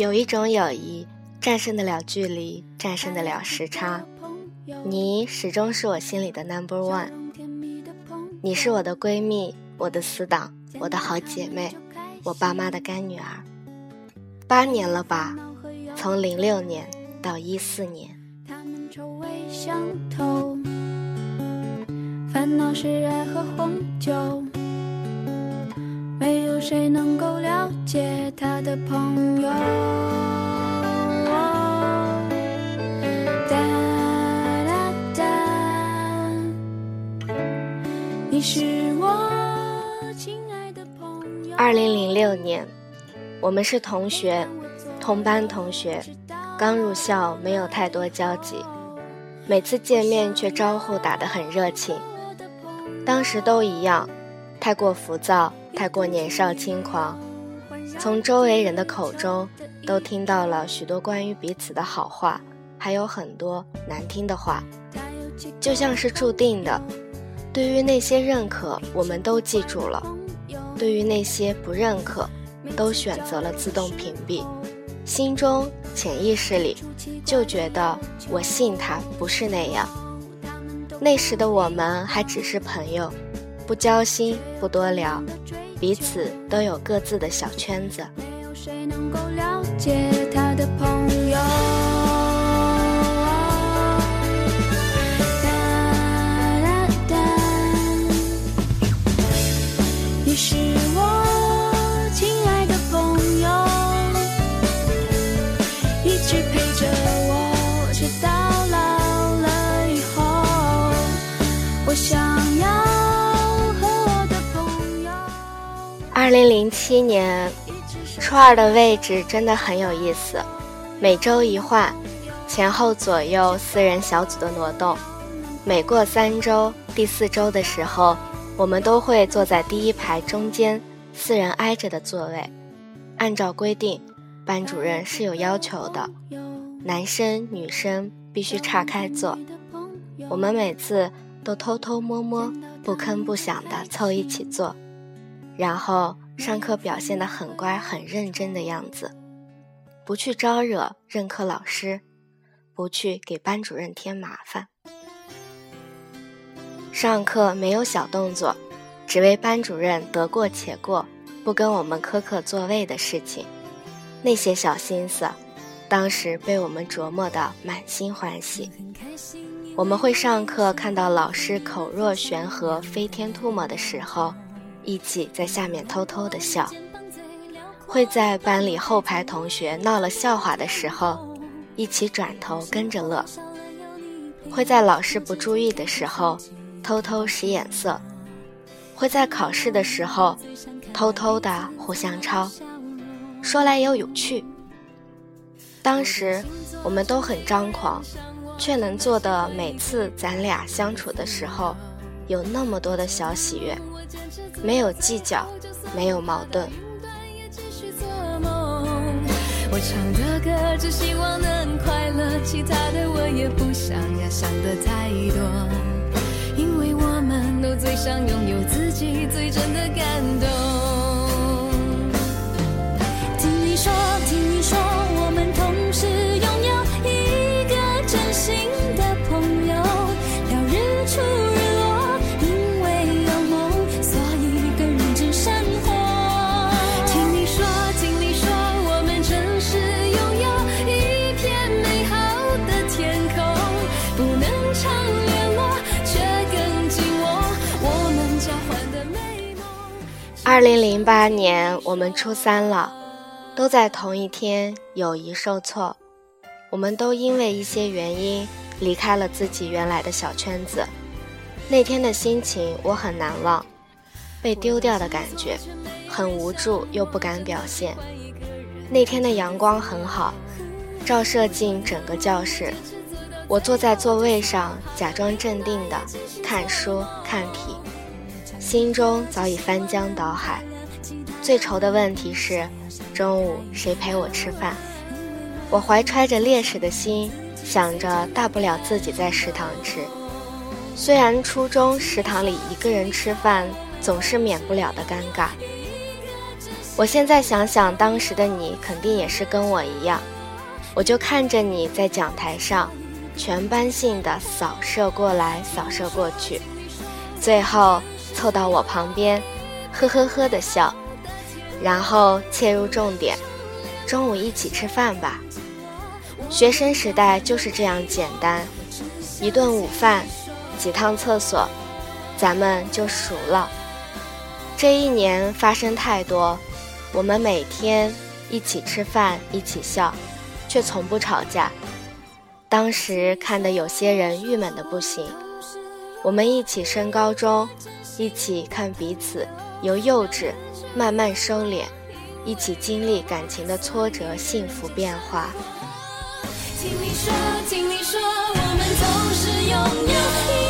有一种友谊，战胜得了距离，战胜得了时差。你始终是我心里的 number one。你是我的闺蜜，我的死党，我的好姐妹，我爸妈的干女儿。八年了吧，从零六年到一四年。烦恼是爱和红酒，谁能够了解他的朋友。你是我亲爱的朋友。二零零六年，我们是同学，同班同学，刚入校，没有太多交集，每次见面却招呼打得很热情。当时都一样，太过浮躁，太过年少轻狂，从周围人的口中都听到了许多关于彼此的好话，还有很多难听的话，就像是注定的。对于那些认可，我们都记住了；对于那些不认可，都选择了自动屏蔽。心中潜意识里就觉得，我信他不是那样。那时的我们还只是朋友，不交心，不多聊，彼此都有各自的小圈子。你二零零七年，初二的位置真的很有意思，每周一换，前后左右四人小组的挪动，每过三周，第四周的时候。我们都会坐在第一排中间，四人挨着的座位。按照规定，班主任是有要求的，男生女生必须岔开坐。我们每次都偷偷摸摸、不吭不响地凑一起坐，然后上课表现得很乖、很认真的样子，不去招惹任课老师，不去给班主任添麻烦。上课没有小动作，只为班主任得过且过，不跟我们苛刻座位的事情。那些小心思，当时被我们琢磨得满心欢喜。我们会上课看到老师口若悬河、飞天吐沫的时候，一起在下面偷偷的笑；会在班里后排同学闹了笑话的时候，一起转头跟着乐；会在老师不注意的时候。偷偷使眼色，会在考试的时候偷偷的互相抄，说来又有趣。当时我们都很张狂，却能做的每次咱俩相处的时候，有那么多的小喜悦，没有计较，没有矛盾。我唱的歌只希望能快乐，其他的我也不想呀，想的太多。因为我们都最想拥有自己最真的感动。听你说，听你说，我们同时拥有一个真心的二零零八年，我们初三了，都在同一天，友谊受挫。我们都因为一些原因离开了自己原来的小圈子。那天的心情我很难忘，被丢掉的感觉，很无助又不敢表现。那天的阳光很好，照射进整个教室。我坐在座位上，假装镇定的看书看题。心中早已翻江倒海，最愁的问题是，中午谁陪我吃饭？我怀揣着烈士的心，想着大不了自己在食堂吃。虽然初中食堂里一个人吃饭总是免不了的尴尬，我现在想想，当时的你肯定也是跟我一样，我就看着你在讲台上，全班性的扫射过来，扫射过去，最后凑到我旁边，呵呵呵的笑，然后切入重点，中午一起吃饭吧。学生时代就是这样简单，一顿午饭，几趟厕所，咱们就熟了。这一年发生太多，我们每天一起吃饭，一起笑，却从不吵架。当时看得有些人郁闷的不行。我们一起升高中，一起看彼此由幼稚慢慢收敛，一起经历感情的挫折、幸福变化。听你说，听你说，我们总是拥有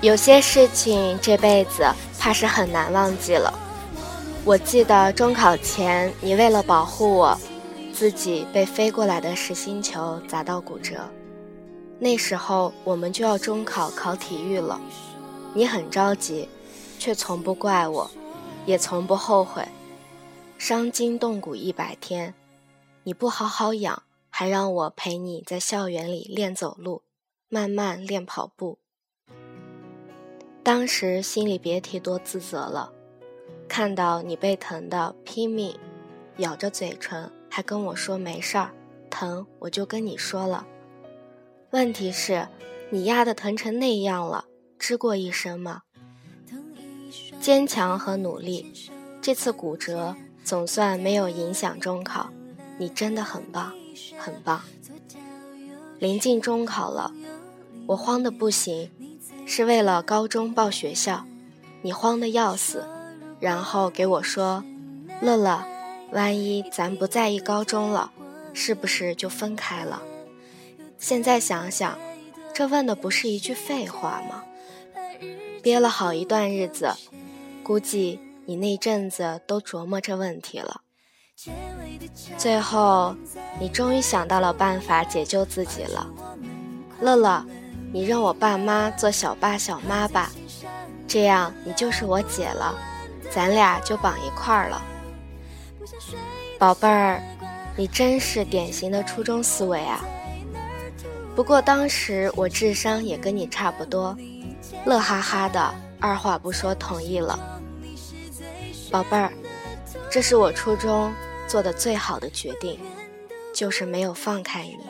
有些事情这辈子怕是很难忘记了。我记得中考前，你为了保护我。自己被飞过来的实心球砸到骨折，那时候我们就要中考考体育了，你很着急，却从不怪我，也从不后悔。伤筋动骨一百天，你不好好养，还让我陪你在校园里练走路，慢慢练跑步。当时心里别提多自责了，看到你被疼的拼命咬着嘴唇。还跟我说没事儿，疼我就跟你说了。问题是，你压的疼成那样了，吱过一声吗？坚强和努力，这次骨折总算没有影响中考，你真的很棒，很棒。临近中考了，我慌得不行，是为了高中报学校，你慌得要死，然后给我说，乐乐。万一咱不在一高中了，是不是就分开了？现在想想，这问的不是一句废话吗？憋了好一段日子，估计你那阵子都琢磨这问题了。最后，你终于想到了办法解救自己了。乐乐，你认我爸妈做小爸小妈吧，这样你就是我姐了，咱俩就绑一块儿了。宝贝儿，你真是典型的初中思维啊！不过当时我智商也跟你差不多，乐哈哈的，二话不说同意了。宝贝儿，这是我初中做的最好的决定，就是没有放开你。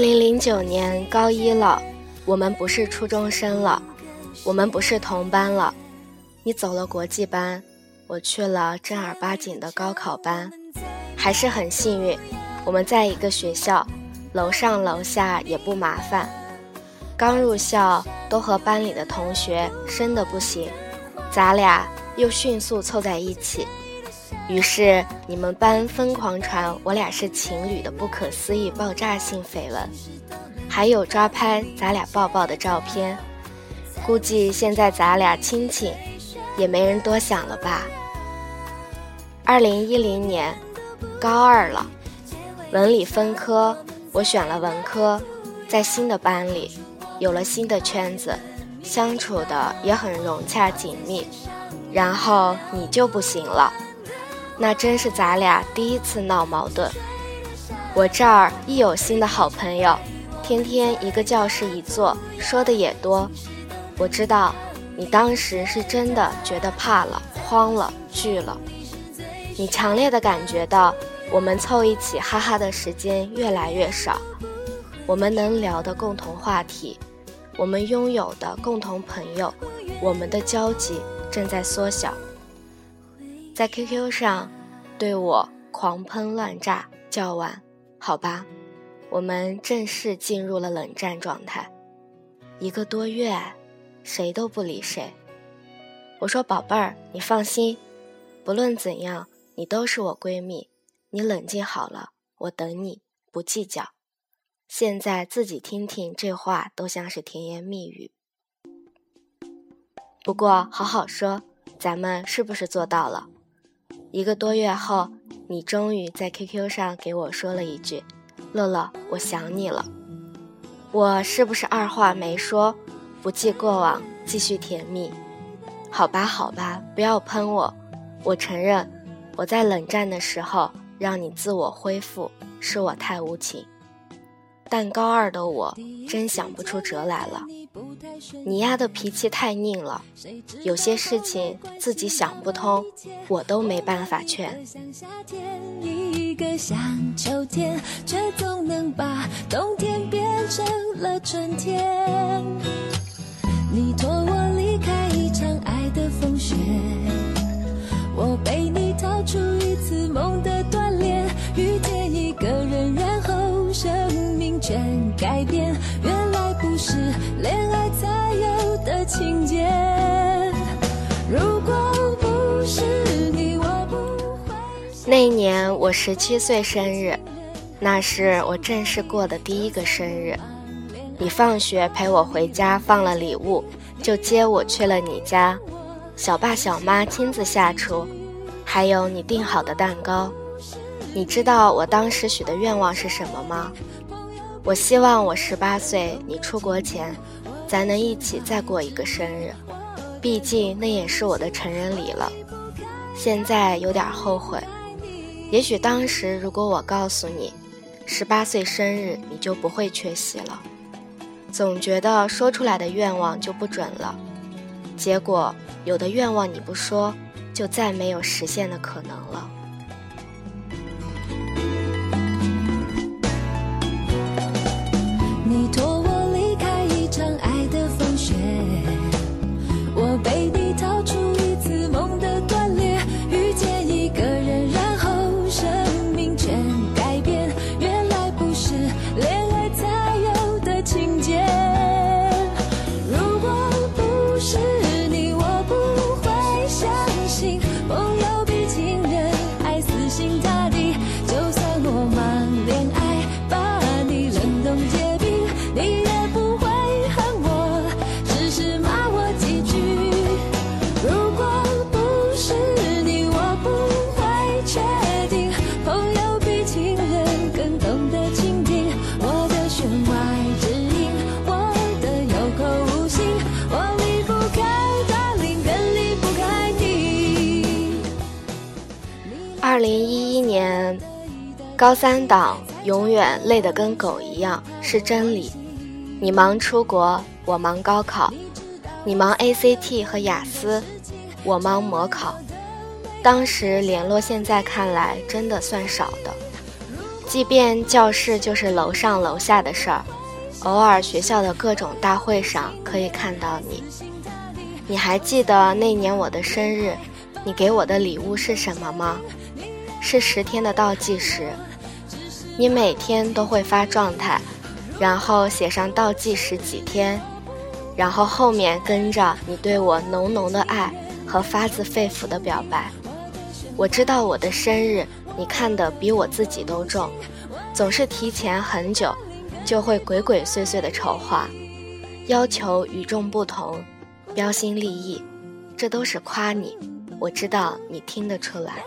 二零零九年高一了，我们不是初中生了，我们不是同班了。你走了国际班，我去了正儿八经的高考班，还是很幸运，我们在一个学校，楼上楼下也不麻烦。刚入校，都和班里的同学生的不行，咱俩又迅速凑在一起。于是你们班疯狂传我俩是情侣的不可思议爆炸性绯闻，还有抓拍咱俩抱抱的照片。估计现在咱俩亲亲，也没人多想了吧。二零一零年，高二了，文理分科，我选了文科，在新的班里，有了新的圈子，相处的也很融洽紧密。然后你就不行了。那真是咱俩第一次闹矛盾。我这儿一有新的好朋友，天天一个教室一坐，说的也多。我知道你当时是真的觉得怕了、慌了、惧了。你强烈的感觉到我们凑一起哈哈的时间越来越少，我们能聊的共同话题，我们拥有的共同朋友，我们的交集正在缩小。在 QQ 上，对我狂喷乱炸叫完，好吧，我们正式进入了冷战状态。一个多月，谁都不理谁。我说宝贝儿，你放心，不论怎样，你都是我闺蜜。你冷静好了，我等你，不计较。现在自己听听，这话都像是甜言蜜语。不过好好说，咱们是不是做到了？一个多月后，你终于在 QQ 上给我说了一句：“乐乐，我想你了。”我是不是二话没说，不计过往，继续甜蜜？好吧，好吧，不要喷我。我承认，我在冷战的时候让你自我恢复，是我太无情。但高二的我真想不出辙来了。你丫的脾气太拧了，有些事情自己想不通，我都没办法劝。你托我离开一场爱的风雪，我被你逃出一次梦的锻炼，遇见一个人，然后生命全改变。原来是恋爱才有的情节。如果不是你，我不会。那一年我十七岁生日，那是我正式过的第一个生日。你放学陪我回家，放了礼物，就接我去了你家。小爸小妈亲自下厨，还有你订好的蛋糕。你知道我当时许的愿望是什么吗？我希望我十八岁，你出国前，咱能一起再过一个生日。毕竟那也是我的成人礼了。现在有点后悔。也许当时如果我告诉你，十八岁生日，你就不会缺席了。总觉得说出来的愿望就不准了，结果有的愿望你不说，就再没有实现的可能了。零一一年，高三党永远累得跟狗一样，是真理。你忙出国，我忙高考；你忙 ACT 和雅思，我忙模考。当时联络，现在看来真的算少的。即便教室就是楼上楼下的事儿，偶尔学校的各种大会上可以看到你。你还记得那年我的生日，你给我的礼物是什么吗？是十天的倒计时。你每天都会发状态，然后写上倒计时几天，然后后面跟着你对我浓浓的爱和发自肺腑的表白。我知道我的生日你看得比我自己都重，总是提前很久就会鬼鬼祟祟的筹划，要求与众不同，标新立异，这都是夸你。我知道你听得出来。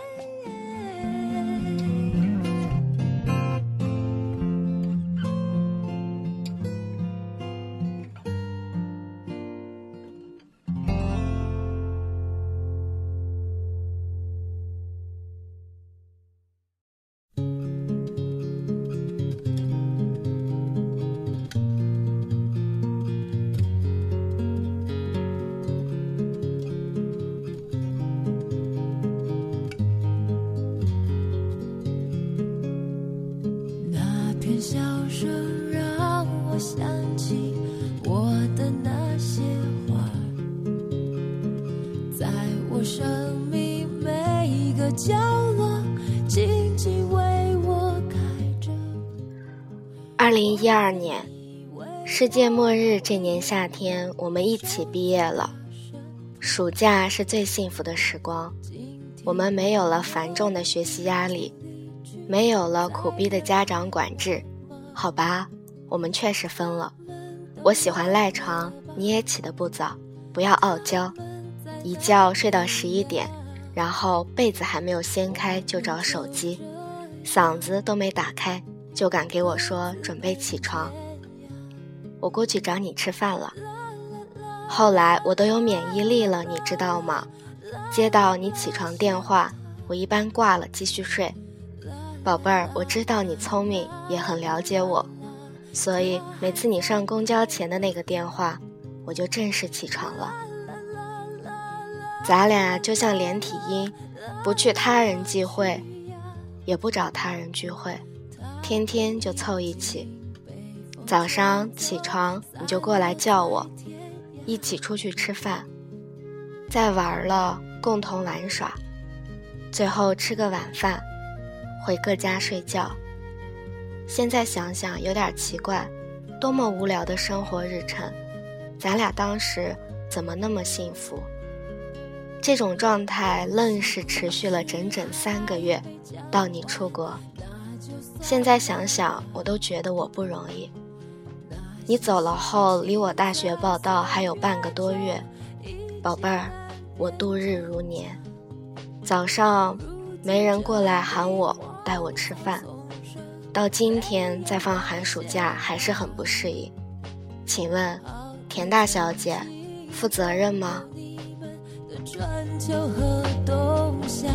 起我的那些花，在二零一二年，世界末日这年夏天，我们一起毕业了。暑假是最幸福的时光，我们没有了繁重的学习压力，没有了苦逼的家长管制。好吧，我们确实分了。我喜欢赖床，你也起得不早，不要傲娇，一觉睡到十一点，然后被子还没有掀开就找手机，嗓子都没打开就敢给我说准备起床。我过去找你吃饭了。后来我都有免疫力了，你知道吗？接到你起床电话，我一般挂了继续睡。宝贝儿，我知道你聪明，也很了解我，所以每次你上公交前的那个电话，我就正式起床了。咱俩就像连体婴，不去他人忌讳，也不找他人聚会，天天就凑一起。早上起床你就过来叫我。一起出去吃饭，再玩了，共同玩耍，最后吃个晚饭，回各家睡觉。现在想想有点奇怪，多么无聊的生活日程，咱俩当时怎么那么幸福？这种状态愣是持续了整整三个月，到你出国。现在想想，我都觉得我不容易。你走了后，离我大学报到还有半个多月，宝贝儿，我度日如年。早上没人过来喊我带我吃饭，到今天再放寒暑假还是很不适应。请问，田大小姐，负责任吗？春秋和冬夏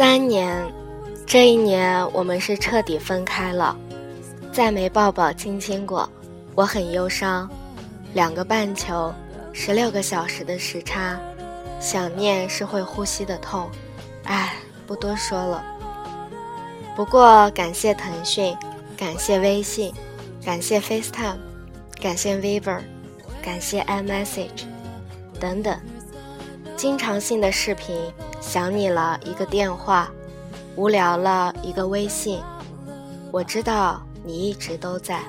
三年，这一年我们是彻底分开了，再没抱抱亲亲过，我很忧伤。两个半球，十六个小时的时差，想念是会呼吸的痛。唉，不多说了。不过感谢腾讯，感谢微信，感谢 FaceTime，感谢 Viber，感谢 iMessage，等等。经常性的视频，想你了一个电话，无聊了一个微信。我知道你一直都在，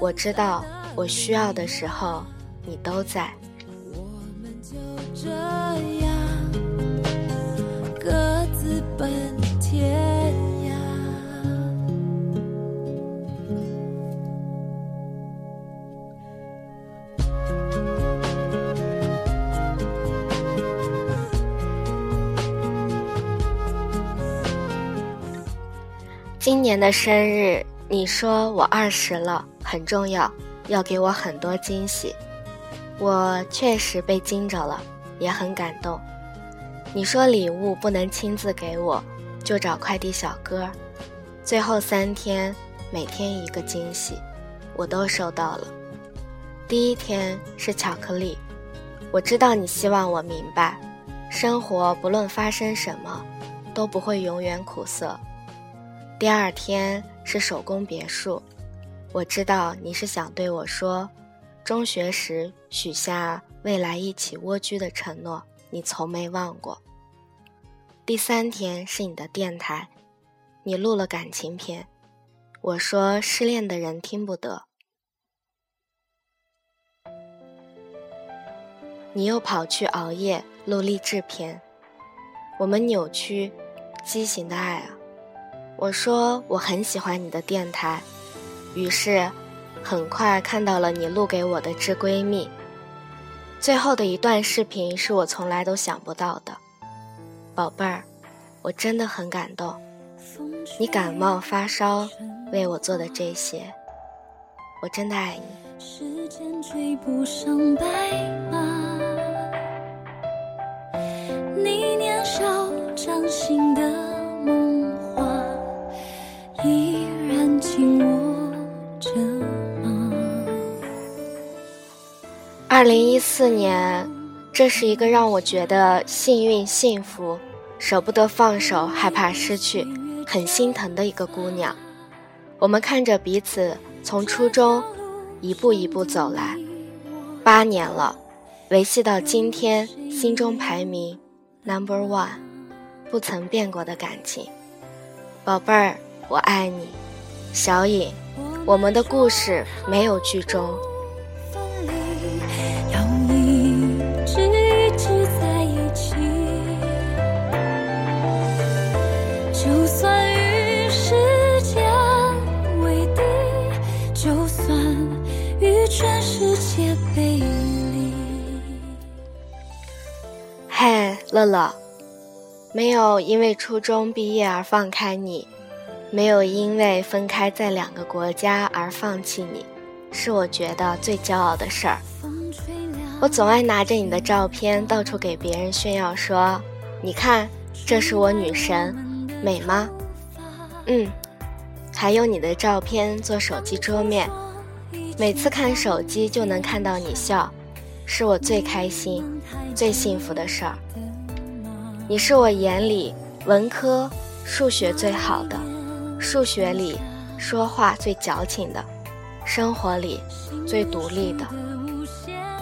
我知道我需要的时候你都在。我们就这样今年的生日，你说我二十了，很重要，要给我很多惊喜。我确实被惊着了，也很感动。你说礼物不能亲自给我，就找快递小哥。最后三天，每天一个惊喜，我都收到了。第一天是巧克力，我知道你希望我明白，生活不论发生什么，都不会永远苦涩。第二天是手工别墅，我知道你是想对我说，中学时许下未来一起蜗居的承诺，你从没忘过。第三天是你的电台，你录了感情片，我说失恋的人听不得，你又跑去熬夜录励志片，我们扭曲畸形的爱啊。我说我很喜欢你的电台，于是，很快看到了你录给我的致闺蜜。最后的一段视频是我从来都想不到的，宝贝儿，我真的很感动。你感冒发烧为我做的这些，我真的爱你。时间追不上白马二零一四年，这是一个让我觉得幸运、幸福、舍不得放手、害怕失去、很心疼的一个姑娘。我们看着彼此从初中一步一步走来，八年了，维系到今天，心中排名。Number one，不曾变过的感情，宝贝儿，我爱你，小影，我们的故事没有剧终。全世界背离。嘿。乐乐，没有因为初中毕业而放开你，没有因为分开在两个国家而放弃你，是我觉得最骄傲的事儿。我总爱拿着你的照片到处给别人炫耀，说：“你看，这是我女神，美吗？”嗯，还有你的照片做手机桌面，每次看手机就能看到你笑，是我最开心、最幸福的事儿。你是我眼里文科数学最好的，数学里说话最矫情的，生活里最独立的。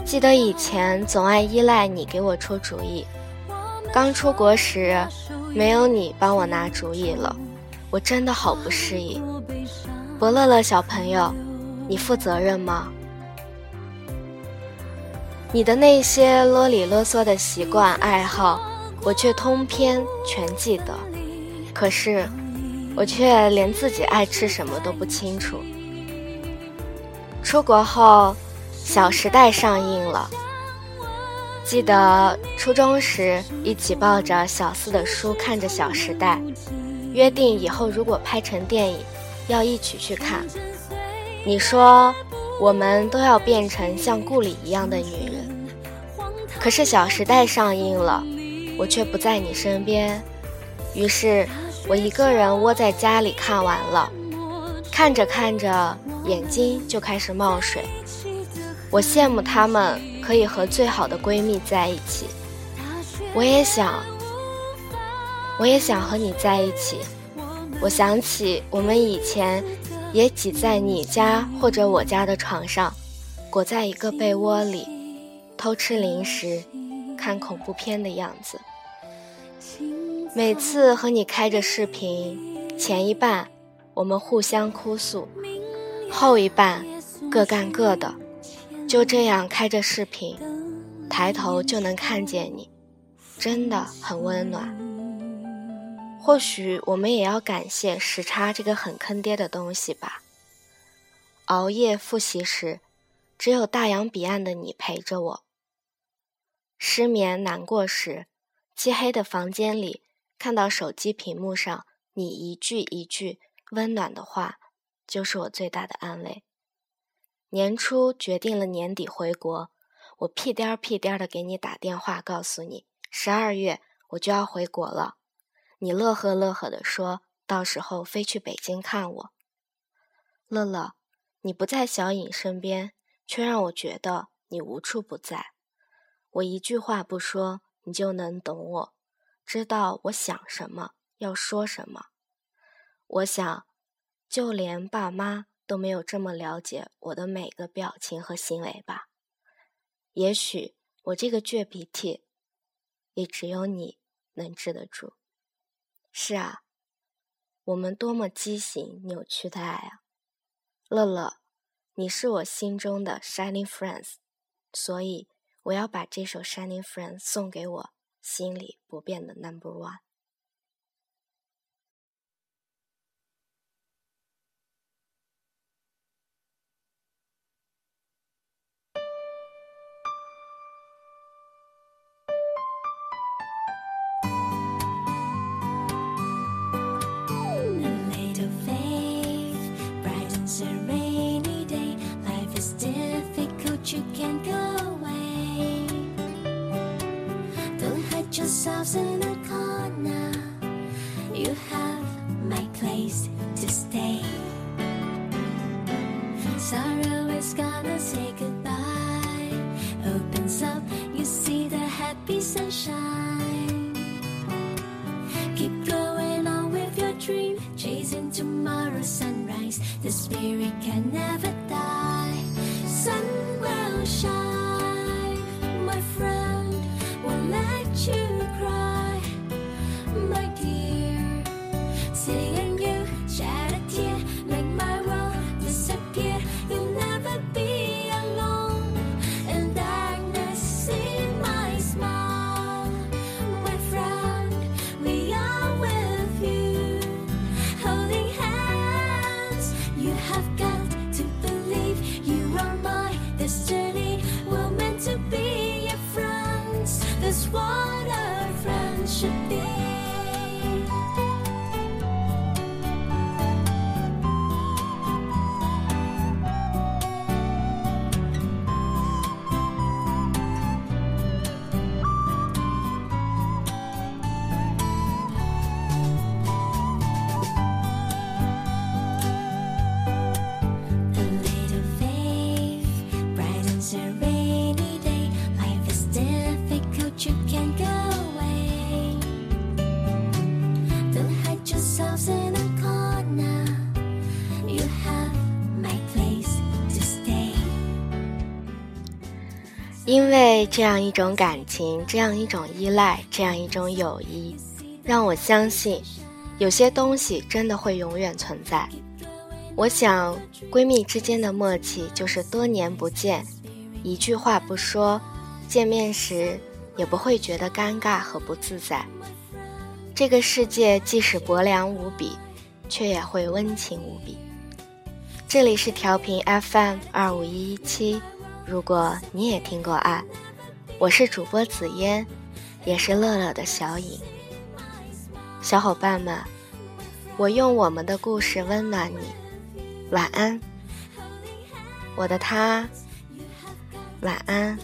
记得以前总爱依赖你给我出主意，刚出国时没有你帮我拿主意了，我真的好不适应。博乐乐小朋友，你负责任吗？你的那些啰里啰嗦的习惯爱好。我却通篇全记得，可是我却连自己爱吃什么都不清楚。出国后，《小时代》上映了，记得初中时一起抱着小四的书看着《小时代》，约定以后如果拍成电影，要一起去看。你说我们都要变成像顾里一样的女人，可是《小时代》上映了。我却不在你身边，于是我一个人窝在家里看完了，看着看着眼睛就开始冒水。我羡慕她们可以和最好的闺蜜在一起，我也想，我也想和你在一起。我想起我们以前也挤在你家或者我家的床上，裹在一个被窝里，偷吃零食。看恐怖片的样子，每次和你开着视频，前一半我们互相哭诉，后一半各干各的，就这样开着视频，抬头就能看见你，真的很温暖。或许我们也要感谢时差这个很坑爹的东西吧。熬夜复习时，只有大洋彼岸的你陪着我。失眠难过时，漆黑的房间里，看到手机屏幕上你一句一句温暖的话，就是我最大的安慰。年初决定了年底回国，我屁颠儿屁颠儿的给你打电话，告诉你十二月我就要回国了。你乐呵乐呵的说，到时候飞去北京看我。乐乐，你不在小颖身边，却让我觉得你无处不在。我一句话不说，你就能懂我，知道我想什么，要说什么。我想，就连爸妈都没有这么了解我的每个表情和行为吧。也许我这个倔脾气，也只有你能治得住。是啊，我们多么畸形扭曲的爱啊！乐乐，你是我心中的 shining friends，所以。我要把这首《Shining Friends》送给我心里不变的 Number One。You can't go away. Don't hide yourselves in a corner. You have my place to stay. Sorrow is gonna say goodbye. Opens up, you see the happy sunshine. Keep going on with your dream, chasing tomorrow's sunrise. The spirit can never die. Sun sunshine. 为这样一种感情，这样一种依赖，这样一种友谊，让我相信，有些东西真的会永远存在。我想，闺蜜之间的默契就是多年不见，一句话不说，见面时也不会觉得尴尬和不自在。这个世界即使薄凉无比，却也会温情无比。这里是调频 FM 二五一一七，如果你也听过爱，我是主播紫嫣，也是乐乐的小影。小伙伴们，我用我们的故事温暖你。晚安，我的他。晚安。